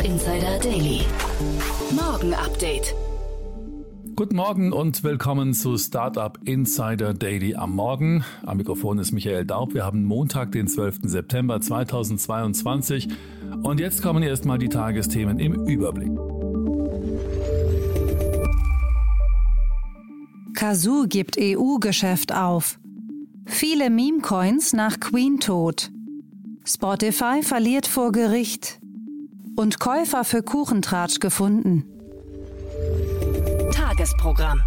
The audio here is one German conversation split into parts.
Startup Insider Daily. Morgen Update. Guten Morgen und willkommen zu Startup Insider Daily am Morgen. Am Mikrofon ist Michael Daub. Wir haben Montag, den 12. September 2022. Und jetzt kommen erstmal die Tagesthemen im Überblick. Kazoo gibt EU-Geschäft auf. Viele Meme-Coins nach Queen-Tod. Spotify verliert vor Gericht. Und Käufer für Kuchentratsch gefunden. Tagesprogramm.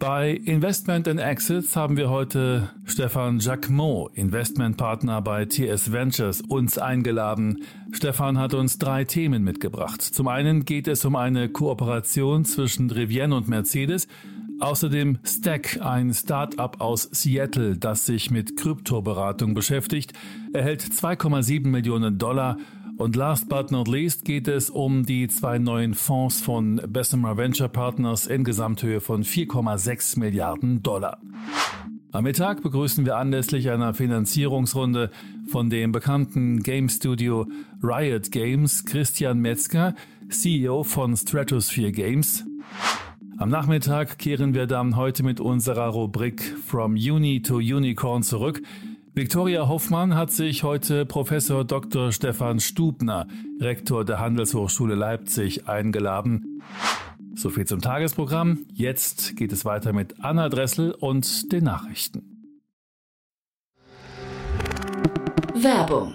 Bei Investment and Exits haben wir heute Stefan Jacquemot, Investmentpartner bei TS Ventures, uns eingeladen. Stefan hat uns drei Themen mitgebracht. Zum einen geht es um eine Kooperation zwischen Rivienne und Mercedes. Außerdem Stack, ein Start-up aus Seattle, das sich mit Kryptoberatung beschäftigt, erhält 2,7 Millionen Dollar und last but not least geht es um die zwei neuen Fonds von Bessemer Venture Partners in Gesamthöhe von 4,6 Milliarden Dollar. Am Mittag begrüßen wir anlässlich einer Finanzierungsrunde von dem bekannten Game Studio Riot Games Christian Metzger, CEO von Stratosphere Games. Am Nachmittag kehren wir dann heute mit unserer Rubrik From Uni to Unicorn zurück. Viktoria Hoffmann hat sich heute Professor Dr. Stefan Stubner, Rektor der Handelshochschule Leipzig, eingeladen. So viel zum Tagesprogramm. Jetzt geht es weiter mit Anna Dressel und den Nachrichten. Werbung.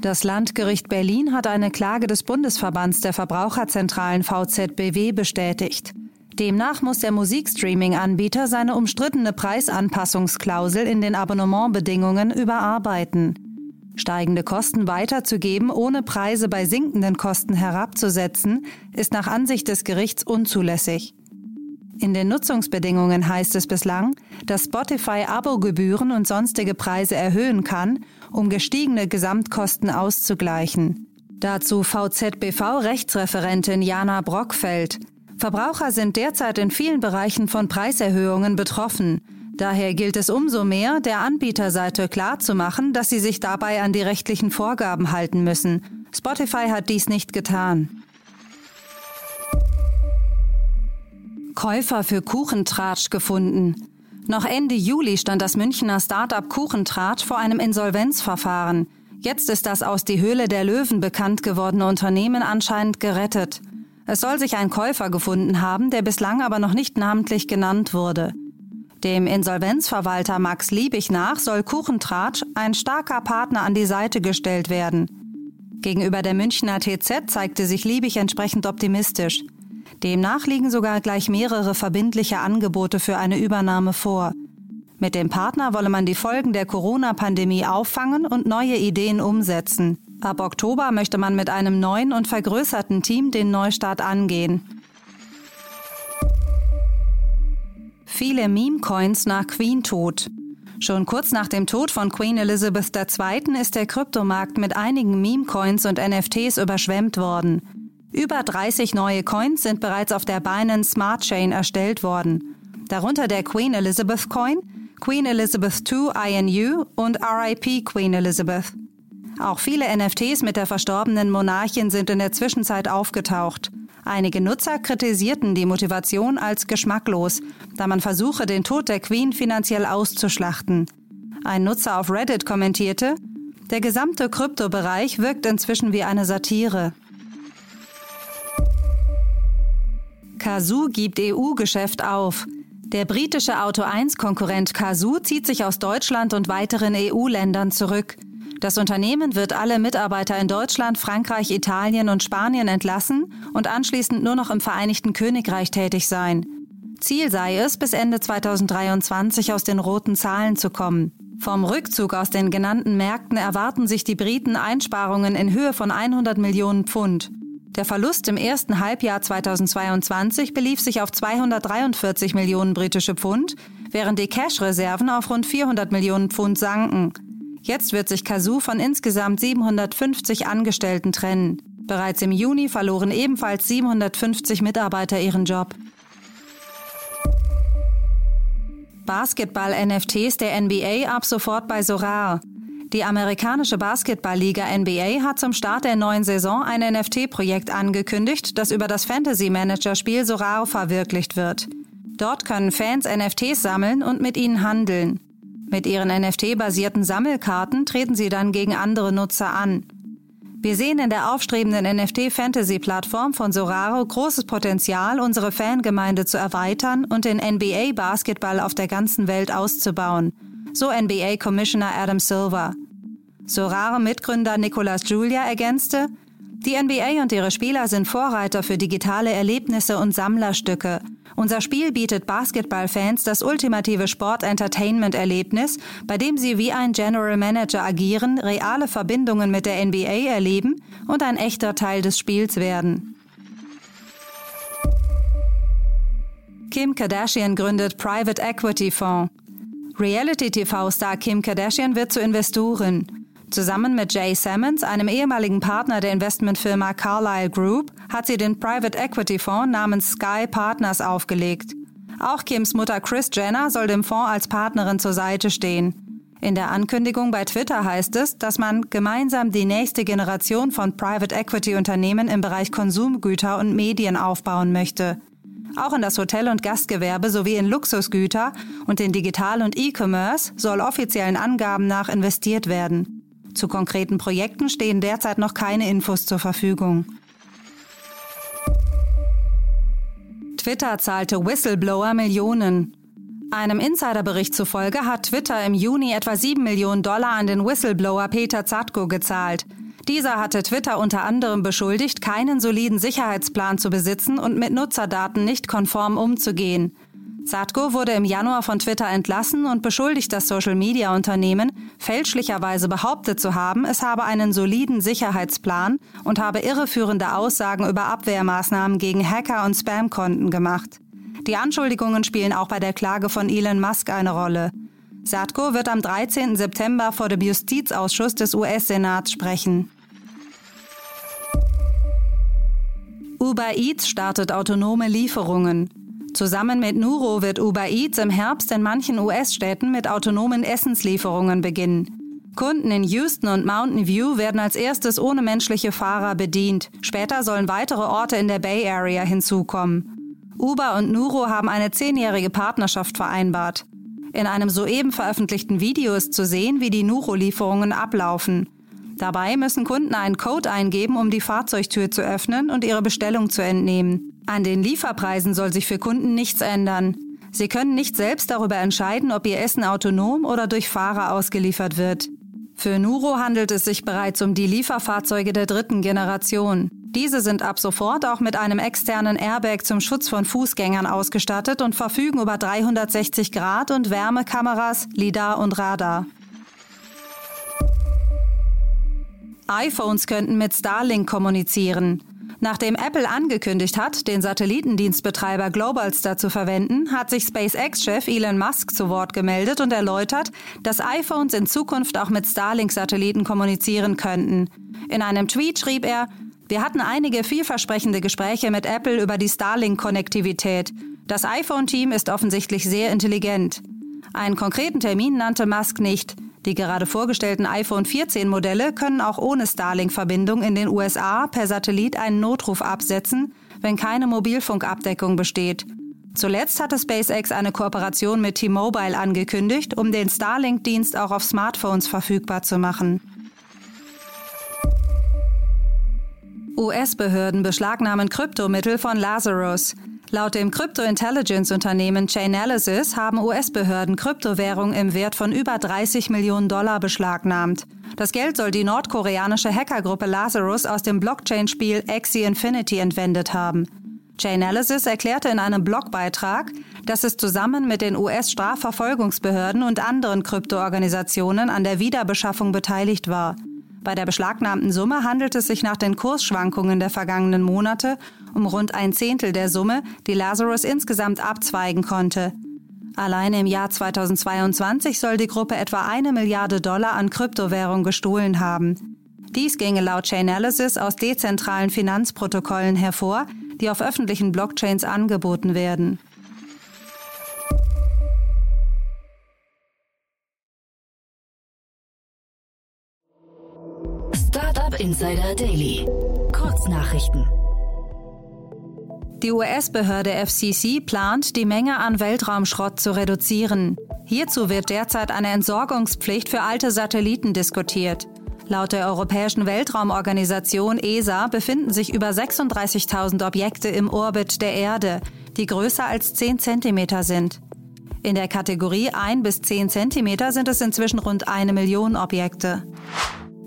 Das Landgericht Berlin hat eine Klage des Bundesverbands der Verbraucherzentralen VZBW bestätigt. Demnach muss der Musikstreaming-Anbieter seine umstrittene Preisanpassungsklausel in den Abonnementbedingungen überarbeiten. Steigende Kosten weiterzugeben, ohne Preise bei sinkenden Kosten herabzusetzen, ist nach Ansicht des Gerichts unzulässig. In den Nutzungsbedingungen heißt es bislang, dass Spotify Abogebühren und sonstige Preise erhöhen kann, um gestiegene Gesamtkosten auszugleichen. Dazu VZBV-Rechtsreferentin Jana Brockfeld. Verbraucher sind derzeit in vielen Bereichen von Preiserhöhungen betroffen. Daher gilt es umso mehr, der Anbieterseite klarzumachen, dass sie sich dabei an die rechtlichen Vorgaben halten müssen. Spotify hat dies nicht getan. Käufer für Kuchentratsch gefunden. Noch Ende Juli stand das Münchner Startup Kuchentratsch vor einem Insolvenzverfahren. Jetzt ist das aus die Höhle der Löwen bekannt gewordene Unternehmen anscheinend gerettet. Es soll sich ein Käufer gefunden haben, der bislang aber noch nicht namentlich genannt wurde. Dem Insolvenzverwalter Max Liebig nach soll Kuchentratsch ein starker Partner an die Seite gestellt werden. Gegenüber der Münchner TZ zeigte sich Liebig entsprechend optimistisch. Demnach liegen sogar gleich mehrere verbindliche Angebote für eine Übernahme vor. Mit dem Partner wolle man die Folgen der Corona-Pandemie auffangen und neue Ideen umsetzen. Ab Oktober möchte man mit einem neuen und vergrößerten Team den Neustart angehen. Viele Meme-Coins nach Queen-Tod. Schon kurz nach dem Tod von Queen Elizabeth II. ist der Kryptomarkt mit einigen Meme-Coins und NFTs überschwemmt worden. Über 30 neue Coins sind bereits auf der Binance Smart Chain erstellt worden. Darunter der Queen Elizabeth Coin, Queen Elizabeth II INU und RIP Queen Elizabeth. Auch viele NFTs mit der verstorbenen Monarchin sind in der Zwischenzeit aufgetaucht. Einige Nutzer kritisierten die Motivation als geschmacklos, da man versuche, den Tod der Queen finanziell auszuschlachten. Ein Nutzer auf Reddit kommentierte, der gesamte Kryptobereich wirkt inzwischen wie eine Satire. Kazoo gibt EU-Geschäft auf. Der britische Auto 1-Konkurrent Kazoo zieht sich aus Deutschland und weiteren EU-Ländern zurück. Das Unternehmen wird alle Mitarbeiter in Deutschland, Frankreich, Italien und Spanien entlassen und anschließend nur noch im Vereinigten Königreich tätig sein. Ziel sei es, bis Ende 2023 aus den roten Zahlen zu kommen. Vom Rückzug aus den genannten Märkten erwarten sich die Briten Einsparungen in Höhe von 100 Millionen Pfund. Der Verlust im ersten Halbjahr 2022 belief sich auf 243 Millionen britische Pfund, während die Cash-Reserven auf rund 400 Millionen Pfund sanken. Jetzt wird sich Kazoo von insgesamt 750 Angestellten trennen. Bereits im Juni verloren ebenfalls 750 Mitarbeiter ihren Job. Basketball-NFTs der NBA ab sofort bei Sorar. Die amerikanische Basketballliga NBA hat zum Start der neuen Saison ein NFT-Projekt angekündigt, das über das Fantasy-Manager-Spiel Soraro verwirklicht wird. Dort können Fans NFTs sammeln und mit ihnen handeln. Mit ihren NFT-basierten Sammelkarten treten sie dann gegen andere Nutzer an. Wir sehen in der aufstrebenden NFT-Fantasy-Plattform von Soraro großes Potenzial, unsere Fangemeinde zu erweitern und den NBA-Basketball auf der ganzen Welt auszubauen so NBA-Commissioner Adam Silver. Sorare-Mitgründer Nicolas Julia ergänzte, die NBA und ihre Spieler sind Vorreiter für digitale Erlebnisse und Sammlerstücke. Unser Spiel bietet Basketballfans das ultimative Sport-Entertainment-Erlebnis, bei dem sie wie ein General Manager agieren, reale Verbindungen mit der NBA erleben und ein echter Teil des Spiels werden. Kim Kardashian gründet Private Equity Fonds. Reality-TV-Star Kim Kardashian wird zur Investorin. Zusammen mit Jay Sammons, einem ehemaligen Partner der Investmentfirma Carlyle Group, hat sie den Private Equity Fonds namens Sky Partners aufgelegt. Auch Kims Mutter Chris Jenner soll dem Fonds als Partnerin zur Seite stehen. In der Ankündigung bei Twitter heißt es, dass man gemeinsam die nächste Generation von Private Equity Unternehmen im Bereich Konsumgüter und Medien aufbauen möchte. Auch in das Hotel- und Gastgewerbe sowie in Luxusgüter und in Digital- und E-Commerce soll offiziellen Angaben nach investiert werden. Zu konkreten Projekten stehen derzeit noch keine Infos zur Verfügung. Twitter zahlte Whistleblower Millionen. Einem Insiderbericht zufolge hat Twitter im Juni etwa 7 Millionen Dollar an den Whistleblower Peter Zatko gezahlt. Dieser hatte Twitter unter anderem beschuldigt, keinen soliden Sicherheitsplan zu besitzen und mit Nutzerdaten nicht konform umzugehen. Zatko wurde im Januar von Twitter entlassen und beschuldigt das Social-Media-Unternehmen, fälschlicherweise behauptet zu haben, es habe einen soliden Sicherheitsplan und habe irreführende Aussagen über Abwehrmaßnahmen gegen Hacker und Spamkonten gemacht. Die Anschuldigungen spielen auch bei der Klage von Elon Musk eine Rolle. Satko wird am 13. September vor dem Justizausschuss des US-Senats sprechen. Uber Eats startet autonome Lieferungen. Zusammen mit Nuro wird Uber Eats im Herbst in manchen US-Städten mit autonomen Essenslieferungen beginnen. Kunden in Houston und Mountain View werden als erstes ohne menschliche Fahrer bedient. Später sollen weitere Orte in der Bay Area hinzukommen. Uber und Nuro haben eine zehnjährige Partnerschaft vereinbart. In einem soeben veröffentlichten Video ist zu sehen, wie die Nuro-Lieferungen ablaufen. Dabei müssen Kunden einen Code eingeben, um die Fahrzeugtür zu öffnen und ihre Bestellung zu entnehmen. An den Lieferpreisen soll sich für Kunden nichts ändern. Sie können nicht selbst darüber entscheiden, ob ihr Essen autonom oder durch Fahrer ausgeliefert wird. Für Nuro handelt es sich bereits um die Lieferfahrzeuge der dritten Generation. Diese sind ab sofort auch mit einem externen Airbag zum Schutz von Fußgängern ausgestattet und verfügen über 360 Grad und Wärmekameras, LIDAR und Radar. iPhones könnten mit Starlink kommunizieren. Nachdem Apple angekündigt hat, den Satellitendienstbetreiber Globalstar zu verwenden, hat sich SpaceX-Chef Elon Musk zu Wort gemeldet und erläutert, dass iPhones in Zukunft auch mit Starlink-Satelliten kommunizieren könnten. In einem Tweet schrieb er, wir hatten einige vielversprechende Gespräche mit Apple über die Starlink-Konnektivität. Das iPhone-Team ist offensichtlich sehr intelligent. Einen konkreten Termin nannte Musk nicht. Die gerade vorgestellten iPhone 14 Modelle können auch ohne Starlink-Verbindung in den USA per Satellit einen Notruf absetzen, wenn keine Mobilfunkabdeckung besteht. Zuletzt hatte SpaceX eine Kooperation mit T-Mobile angekündigt, um den Starlink-Dienst auch auf Smartphones verfügbar zu machen. US-Behörden beschlagnahmen Kryptomittel von Lazarus. Laut dem Crypto-Intelligence-Unternehmen Chainalysis haben US-Behörden Kryptowährungen im Wert von über 30 Millionen Dollar beschlagnahmt. Das Geld soll die nordkoreanische Hackergruppe Lazarus aus dem Blockchain-Spiel Axie Infinity entwendet haben. Chainalysis erklärte in einem Blogbeitrag, dass es zusammen mit den US-Strafverfolgungsbehörden und anderen Kryptoorganisationen an der Wiederbeschaffung beteiligt war. Bei der beschlagnahmten Summe handelt es sich nach den Kursschwankungen der vergangenen Monate um rund ein Zehntel der Summe, die Lazarus insgesamt abzweigen konnte. Allein im Jahr 2022 soll die Gruppe etwa eine Milliarde Dollar an Kryptowährung gestohlen haben. Dies ginge laut Chainalysis aus dezentralen Finanzprotokollen hervor, die auf öffentlichen Blockchains angeboten werden. Startup Insider Daily. Kurznachrichten. Die US-Behörde FCC plant, die Menge an Weltraumschrott zu reduzieren. Hierzu wird derzeit eine Entsorgungspflicht für alte Satelliten diskutiert. Laut der Europäischen Weltraumorganisation ESA befinden sich über 36.000 Objekte im Orbit der Erde, die größer als 10 cm sind. In der Kategorie 1 bis 10 cm sind es inzwischen rund eine Million Objekte.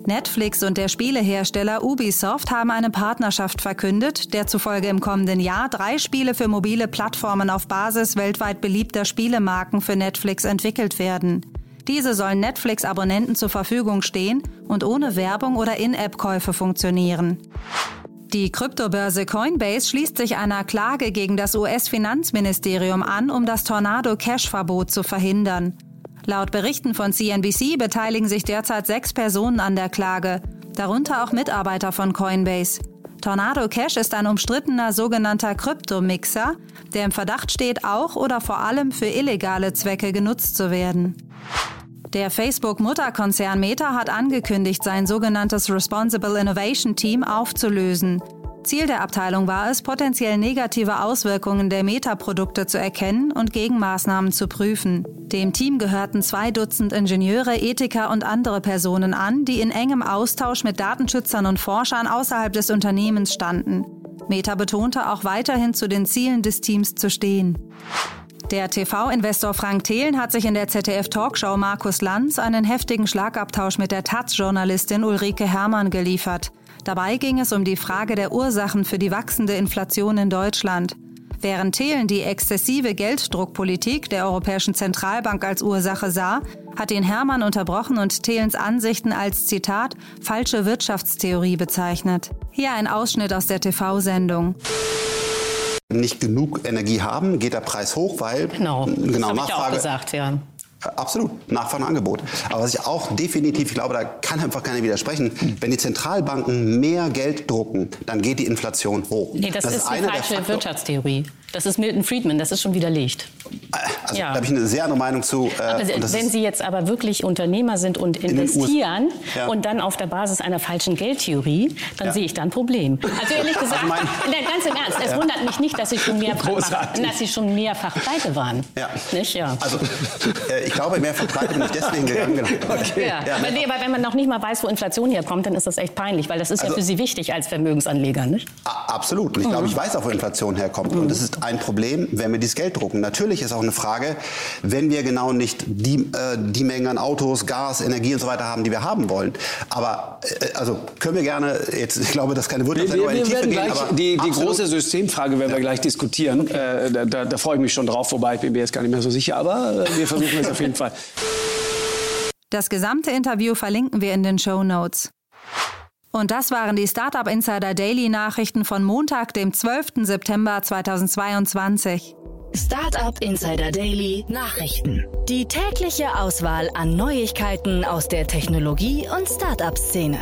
Netflix und der Spielehersteller Ubisoft haben eine Partnerschaft verkündet, der zufolge im kommenden Jahr drei Spiele für mobile Plattformen auf Basis weltweit beliebter Spielemarken für Netflix entwickelt werden. Diese sollen Netflix-Abonnenten zur Verfügung stehen und ohne Werbung oder In-App-Käufe funktionieren. Die Kryptobörse Coinbase schließt sich einer Klage gegen das US-Finanzministerium an, um das Tornado-Cash-Verbot zu verhindern. Laut Berichten von CNBC beteiligen sich derzeit sechs Personen an der Klage, darunter auch Mitarbeiter von Coinbase. Tornado Cash ist ein umstrittener sogenannter Kryptomixer, der im Verdacht steht, auch oder vor allem für illegale Zwecke genutzt zu werden. Der Facebook-Mutterkonzern Meta hat angekündigt, sein sogenanntes Responsible Innovation Team aufzulösen. Ziel der Abteilung war es, potenziell negative Auswirkungen der Meta-Produkte zu erkennen und Gegenmaßnahmen zu prüfen. Dem Team gehörten zwei Dutzend Ingenieure, Ethiker und andere Personen an, die in engem Austausch mit Datenschützern und Forschern außerhalb des Unternehmens standen. Meta betonte auch weiterhin zu den Zielen des Teams zu stehen. Der TV-Investor Frank Thelen hat sich in der ZDF-Talkshow Markus Lanz einen heftigen Schlagabtausch mit der Taz-Journalistin Ulrike Herrmann geliefert. Dabei ging es um die Frage der Ursachen für die wachsende Inflation in Deutschland. Während Thelen die exzessive Gelddruckpolitik der Europäischen Zentralbank als Ursache sah, hat ihn Hermann unterbrochen und Thelens Ansichten als Zitat falsche Wirtschaftstheorie bezeichnet. Hier ein Ausschnitt aus der TV-Sendung nicht genug Energie haben, geht der Preis hoch, weil genau, genau das Nachfrage, ich auch gesagt, ja. Absolut, Nachfrage und Angebot. Aber was ich auch definitiv, ich glaube, da kann einfach keiner widersprechen, wenn die Zentralbanken mehr Geld drucken, dann geht die Inflation hoch. Nee, das, das ist, ist eine falsche Wirtschaftstheorie. Das ist Milton Friedman, das ist schon widerlegt. Also, ja. Da habe ich eine sehr andere Meinung zu. Äh, wenn Sie jetzt aber wirklich Unternehmer sind und investieren in ja. und dann auf der Basis einer falschen Geldtheorie, dann ja. sehe ich da ein Problem. Also ehrlich also gesagt, also mein, ganz im Ernst, es wundert mich nicht, dass Sie schon mehrfach, dass Sie schon mehrfach pleite waren. Ja. Nicht? Ja. Also äh, ich glaube, mehrfach pleite bin ich deswegen gegangen. Genau. Okay. Aber, nee, aber wenn man noch nicht mal weiß, wo Inflation herkommt, dann ist das echt peinlich, weil das ist also, ja für Sie wichtig als Vermögensanleger. Nicht? Absolut. Und ich glaube, mhm. ich weiß auch, wo Inflation herkommt. Mhm. Und das ist ein Problem, wenn wir dieses Geld drucken. Natürlich ist auch eine Frage, wenn wir genau nicht die, äh, die Mengen an Autos, Gas, Energie und so weiter haben, die wir haben wollen. Aber äh, also können wir gerne jetzt, ich glaube, das keine Wirtschaftssendung wir, wir, wir werden gehen, gleich die, die große Systemfrage werden ja. wir gleich diskutieren. Okay. Äh, da, da, da, freue ich mich schon drauf, wobei ich bin mir jetzt gar nicht mehr so sicher, aber äh, wir versuchen es auf jeden Fall. Das gesamte Interview verlinken wir in den Show Notes. Und das waren die Startup Insider Daily Nachrichten von Montag, dem 12. September 2022. Startup Insider Daily Nachrichten. Die tägliche Auswahl an Neuigkeiten aus der Technologie- und Startup-Szene.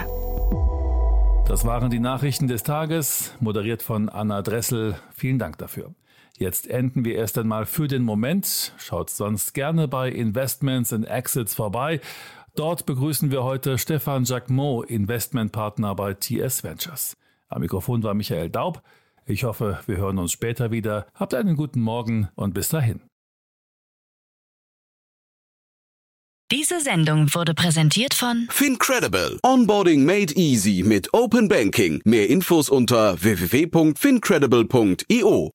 Das waren die Nachrichten des Tages, moderiert von Anna Dressel. Vielen Dank dafür. Jetzt enden wir erst einmal für den Moment. Schaut sonst gerne bei Investments and Exits vorbei. Dort begrüßen wir heute Stefan Jacquemot, Investmentpartner bei TS Ventures. Am Mikrofon war Michael Daub. Ich hoffe, wir hören uns später wieder. Habt einen guten Morgen und bis dahin. Diese Sendung wurde präsentiert von Fincredible. Onboarding made easy mit Open Banking. Mehr Infos unter www.fincredible.io.